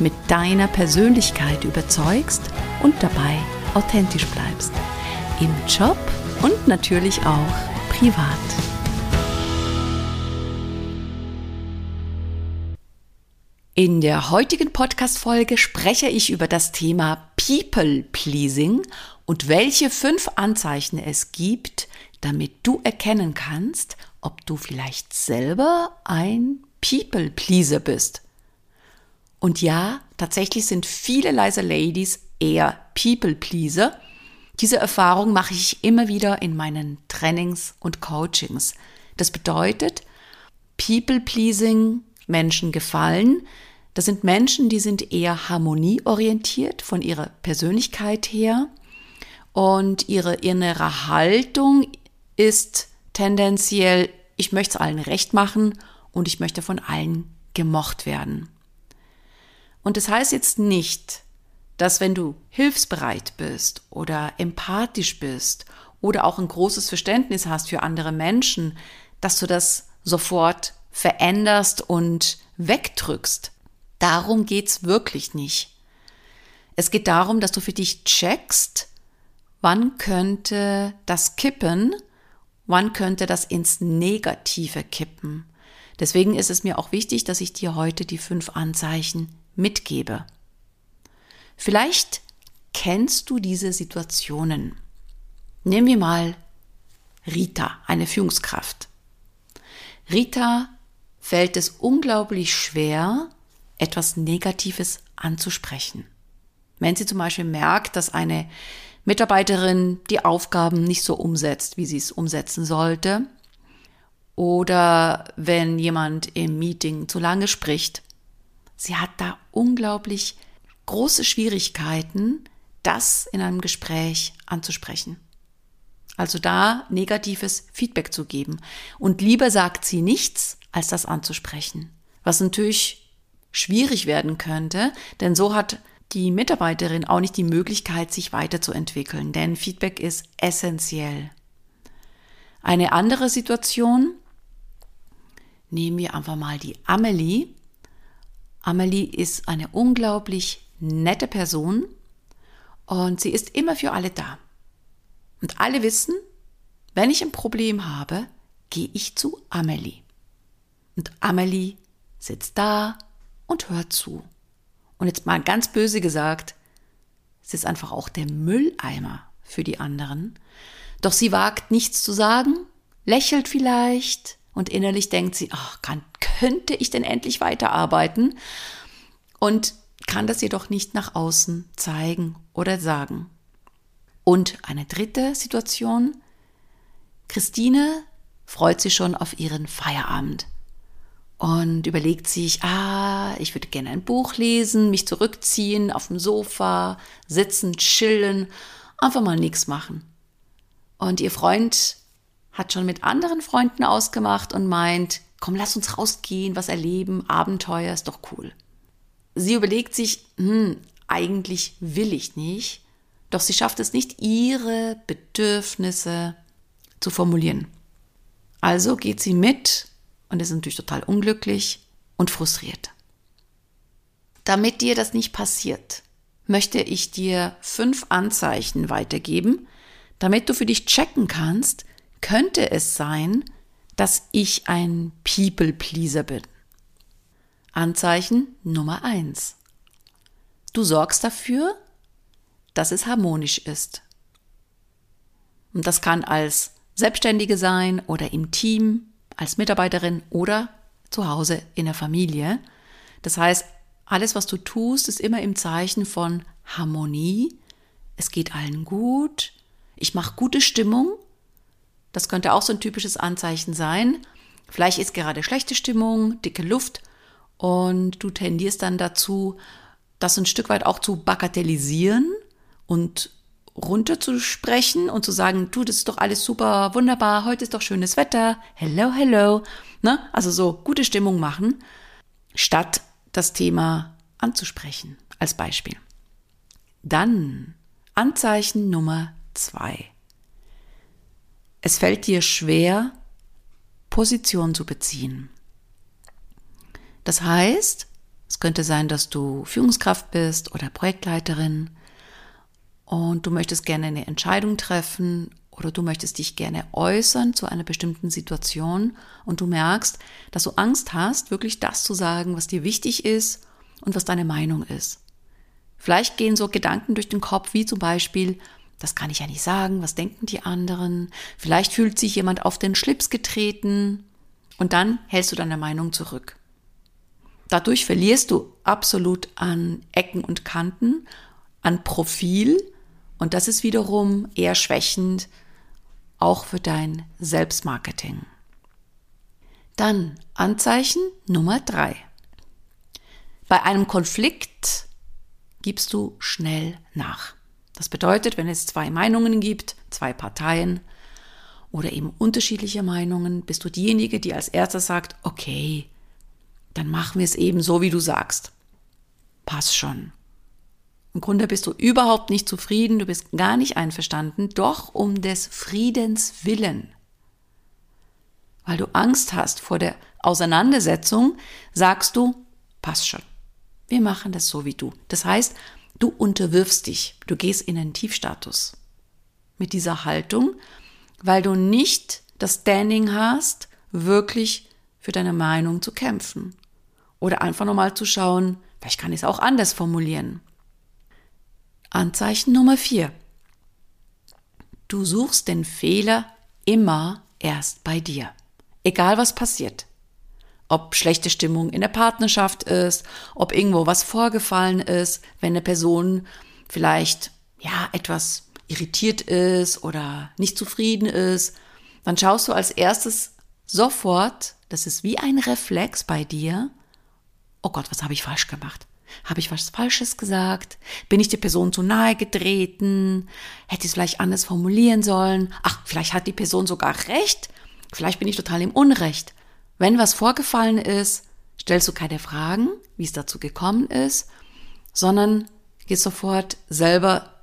mit deiner Persönlichkeit überzeugst und dabei authentisch bleibst. Im Job und natürlich auch privat. In der heutigen Podcast-Folge spreche ich über das Thema People Pleasing und welche fünf Anzeichen es gibt, damit du erkennen kannst, ob du vielleicht selber ein People Pleaser bist. Und ja, tatsächlich sind viele leise Ladies eher People Pleaser. Diese Erfahrung mache ich immer wieder in meinen Trainings und Coachings. Das bedeutet, People Pleasing, Menschen gefallen. Das sind Menschen, die sind eher harmonieorientiert von ihrer Persönlichkeit her und ihre innere Haltung ist tendenziell, ich möchte es allen recht machen und ich möchte von allen gemocht werden. Und das heißt jetzt nicht, dass wenn du hilfsbereit bist oder empathisch bist oder auch ein großes Verständnis hast für andere Menschen, dass du das sofort veränderst und wegdrückst. Darum geht's wirklich nicht. Es geht darum, dass du für dich checkst, wann könnte das kippen, wann könnte das ins Negative kippen. Deswegen ist es mir auch wichtig, dass ich dir heute die fünf Anzeichen mitgebe. Vielleicht kennst du diese Situationen. Nehmen wir mal Rita, eine Führungskraft. Rita fällt es unglaublich schwer, etwas Negatives anzusprechen. Wenn sie zum Beispiel merkt, dass eine Mitarbeiterin die Aufgaben nicht so umsetzt, wie sie es umsetzen sollte, oder wenn jemand im Meeting zu lange spricht, Sie hat da unglaublich große Schwierigkeiten, das in einem Gespräch anzusprechen. Also da negatives Feedback zu geben. Und lieber sagt sie nichts, als das anzusprechen. Was natürlich schwierig werden könnte, denn so hat die Mitarbeiterin auch nicht die Möglichkeit, sich weiterzuentwickeln, denn Feedback ist essentiell. Eine andere Situation, nehmen wir einfach mal die Amelie. Amelie ist eine unglaublich nette Person und sie ist immer für alle da. Und alle wissen, wenn ich ein Problem habe, gehe ich zu Amelie. Und Amelie sitzt da und hört zu. Und jetzt mal ganz böse gesagt, sie ist einfach auch der Mülleimer für die anderen. Doch sie wagt nichts zu sagen, lächelt vielleicht, und innerlich denkt sie, ach, kann, könnte ich denn endlich weiterarbeiten? Und kann das jedoch nicht nach außen zeigen oder sagen. Und eine dritte Situation. Christine freut sich schon auf ihren Feierabend. und überlegt sich, ah, ich würde gerne ein Buch lesen, mich zurückziehen, auf dem Sofa, sitzen, chillen, einfach mal nichts machen. Und ihr Freund hat schon mit anderen Freunden ausgemacht und meint, komm, lass uns rausgehen, was erleben, Abenteuer ist doch cool. Sie überlegt sich, hm, eigentlich will ich nicht, doch sie schafft es nicht, ihre Bedürfnisse zu formulieren. Also geht sie mit und ist natürlich total unglücklich und frustriert. Damit dir das nicht passiert, möchte ich dir fünf Anzeichen weitergeben, damit du für dich checken kannst, könnte es sein, dass ich ein People-Pleaser bin. Anzeichen Nummer eins: Du sorgst dafür, dass es harmonisch ist. Und das kann als Selbstständige sein oder im Team, als Mitarbeiterin oder zu Hause in der Familie. Das heißt, alles, was du tust, ist immer im Zeichen von Harmonie. Es geht allen gut. Ich mache gute Stimmung. Das könnte auch so ein typisches Anzeichen sein. Vielleicht ist gerade schlechte Stimmung, dicke Luft und du tendierst dann dazu, das ein Stück weit auch zu bagatellisieren und runterzusprechen und zu sagen, du, das ist doch alles super, wunderbar, heute ist doch schönes Wetter, hello, hello, ne? Also so gute Stimmung machen, statt das Thema anzusprechen, als Beispiel. Dann Anzeichen Nummer zwei. Es fällt dir schwer, Position zu beziehen. Das heißt, es könnte sein, dass du Führungskraft bist oder Projektleiterin und du möchtest gerne eine Entscheidung treffen oder du möchtest dich gerne äußern zu einer bestimmten Situation und du merkst, dass du Angst hast, wirklich das zu sagen, was dir wichtig ist und was deine Meinung ist. Vielleicht gehen so Gedanken durch den Kopf, wie zum Beispiel, das kann ich ja nicht sagen, was denken die anderen? Vielleicht fühlt sich jemand auf den Schlips getreten und dann hältst du deine Meinung zurück. Dadurch verlierst du absolut an Ecken und Kanten, an Profil und das ist wiederum eher schwächend, auch für dein Selbstmarketing. Dann Anzeichen Nummer drei. Bei einem Konflikt gibst du schnell nach. Das bedeutet, wenn es zwei Meinungen gibt, zwei Parteien oder eben unterschiedliche Meinungen, bist du diejenige, die als erster sagt, okay, dann machen wir es eben so, wie du sagst. Passt schon. Im Grunde bist du überhaupt nicht zufrieden, du bist gar nicht einverstanden, doch um des Friedens willen. Weil du Angst hast vor der Auseinandersetzung, sagst du, passt schon. Wir machen das so wie du. Das heißt, du unterwirfst dich, du gehst in einen Tiefstatus mit dieser Haltung, weil du nicht das Standing hast, wirklich für deine Meinung zu kämpfen. Oder einfach nochmal zu schauen, vielleicht kann ich es auch anders formulieren. Anzeichen Nummer vier: Du suchst den Fehler immer erst bei dir. Egal was passiert. Ob schlechte Stimmung in der Partnerschaft ist, ob irgendwo was vorgefallen ist, wenn eine Person vielleicht, ja, etwas irritiert ist oder nicht zufrieden ist, dann schaust du als erstes sofort, das ist wie ein Reflex bei dir, oh Gott, was habe ich falsch gemacht? Habe ich was Falsches gesagt? Bin ich der Person zu nahe getreten? Hätte ich es vielleicht anders formulieren sollen? Ach, vielleicht hat die Person sogar recht. Vielleicht bin ich total im Unrecht. Wenn was vorgefallen ist, stellst du keine Fragen, wie es dazu gekommen ist, sondern gehst sofort selber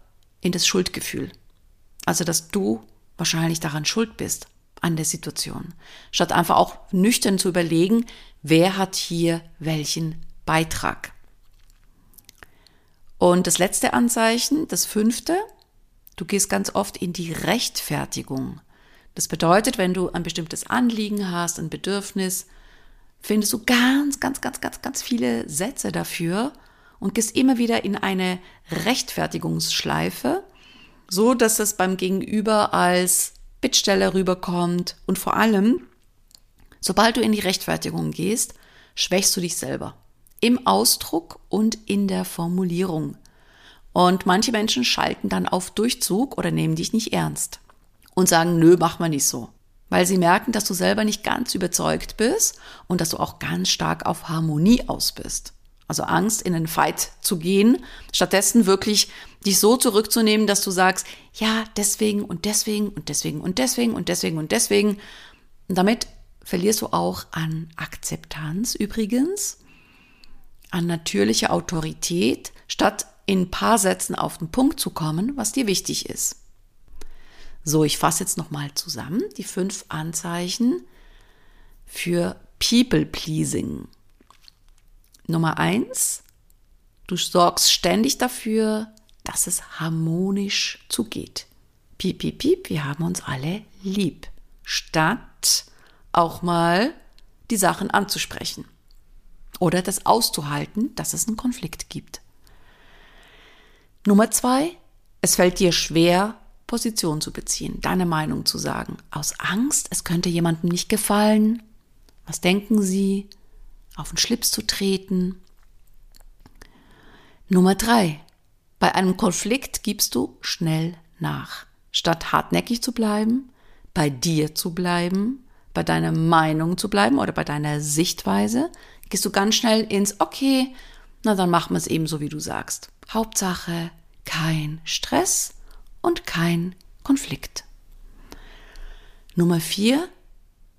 in das Schuldgefühl. Also, dass du wahrscheinlich daran schuld bist, an der Situation. Statt einfach auch nüchtern zu überlegen, wer hat hier welchen Beitrag. Und das letzte Anzeichen, das fünfte, du gehst ganz oft in die Rechtfertigung. Das bedeutet, wenn du ein bestimmtes Anliegen hast, ein Bedürfnis, findest du ganz, ganz, ganz, ganz, ganz viele Sätze dafür und gehst immer wieder in eine Rechtfertigungsschleife, so dass es beim Gegenüber als Bittsteller rüberkommt und vor allem, sobald du in die Rechtfertigung gehst, schwächst du dich selber im Ausdruck und in der Formulierung. Und manche Menschen schalten dann auf Durchzug oder nehmen dich nicht ernst und sagen, nö, mach mal nicht so. weil sie merken, dass du selber nicht ganz überzeugt bist und dass du auch ganz stark auf Harmonie aus bist. Also Angst, in einen Fight zu gehen, stattdessen wirklich dich so zurückzunehmen, dass du sagst, ja, deswegen und deswegen und deswegen und deswegen und deswegen und deswegen. Und damit verlierst du auch an Akzeptanz übrigens, an natürlicher Autorität, statt in ein paar Sätzen auf den Punkt zu kommen, was dir wichtig ist. So, ich fasse jetzt nochmal zusammen die fünf Anzeichen für People Pleasing. Nummer eins, du sorgst ständig dafür, dass es harmonisch zugeht. Piep, piep, piep, wir haben uns alle lieb. Statt auch mal die Sachen anzusprechen. Oder das auszuhalten, dass es einen Konflikt gibt. Nummer zwei, es fällt dir schwer, Position zu beziehen, deine Meinung zu sagen. Aus Angst, es könnte jemandem nicht gefallen. Was denken sie? Auf den Schlips zu treten. Nummer drei. Bei einem Konflikt gibst du schnell nach. Statt hartnäckig zu bleiben, bei dir zu bleiben, bei deiner Meinung zu bleiben oder bei deiner Sichtweise, gehst du ganz schnell ins Okay, na dann machen wir es eben so, wie du sagst. Hauptsache kein Stress und kein Konflikt. Nummer vier,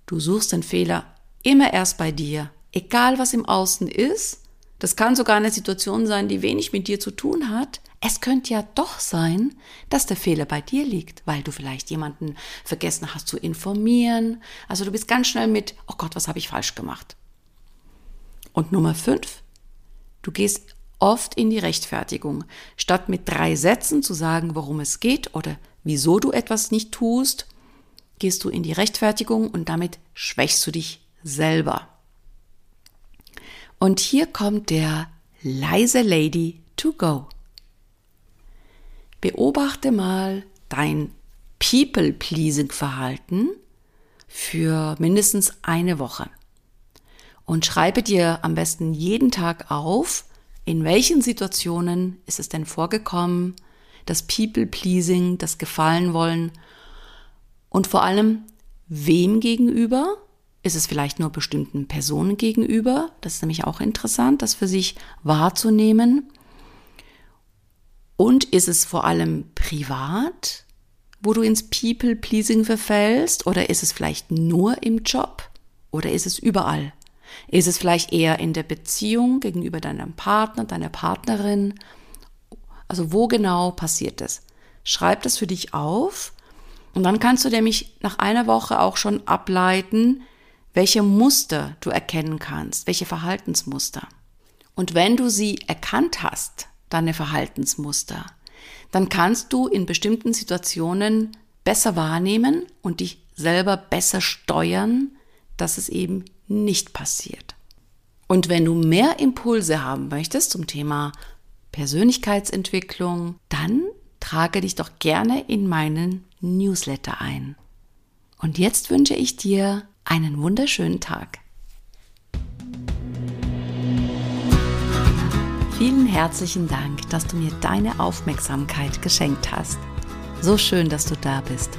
du suchst den Fehler immer erst bei dir, egal was im Außen ist. Das kann sogar eine Situation sein, die wenig mit dir zu tun hat. Es könnte ja doch sein, dass der Fehler bei dir liegt, weil du vielleicht jemanden vergessen hast zu informieren. Also du bist ganz schnell mit, oh Gott, was habe ich falsch gemacht? Und Nummer fünf, du gehst oft in die Rechtfertigung. Statt mit drei Sätzen zu sagen, worum es geht oder wieso du etwas nicht tust, gehst du in die Rechtfertigung und damit schwächst du dich selber. Und hier kommt der leise Lady to go. Beobachte mal dein People-Pleasing-Verhalten für mindestens eine Woche und schreibe dir am besten jeden Tag auf, in welchen Situationen ist es denn vorgekommen, das People-Pleasing, das Gefallen wollen und vor allem, wem gegenüber? Ist es vielleicht nur bestimmten Personen gegenüber? Das ist nämlich auch interessant, das für sich wahrzunehmen. Und ist es vor allem privat, wo du ins People-Pleasing verfällst? Oder ist es vielleicht nur im Job? Oder ist es überall? Ist es vielleicht eher in der Beziehung gegenüber deinem Partner, deiner Partnerin? Also wo genau passiert das? Schreib das für dich auf und dann kannst du nämlich nach einer Woche auch schon ableiten, welche Muster du erkennen kannst, welche Verhaltensmuster. Und wenn du sie erkannt hast, deine Verhaltensmuster, dann kannst du in bestimmten Situationen besser wahrnehmen und dich selber besser steuern, dass es eben nicht passiert. Und wenn du mehr Impulse haben möchtest zum Thema Persönlichkeitsentwicklung, dann trage dich doch gerne in meinen Newsletter ein. Und jetzt wünsche ich dir einen wunderschönen Tag. Vielen herzlichen Dank, dass du mir deine Aufmerksamkeit geschenkt hast. So schön, dass du da bist.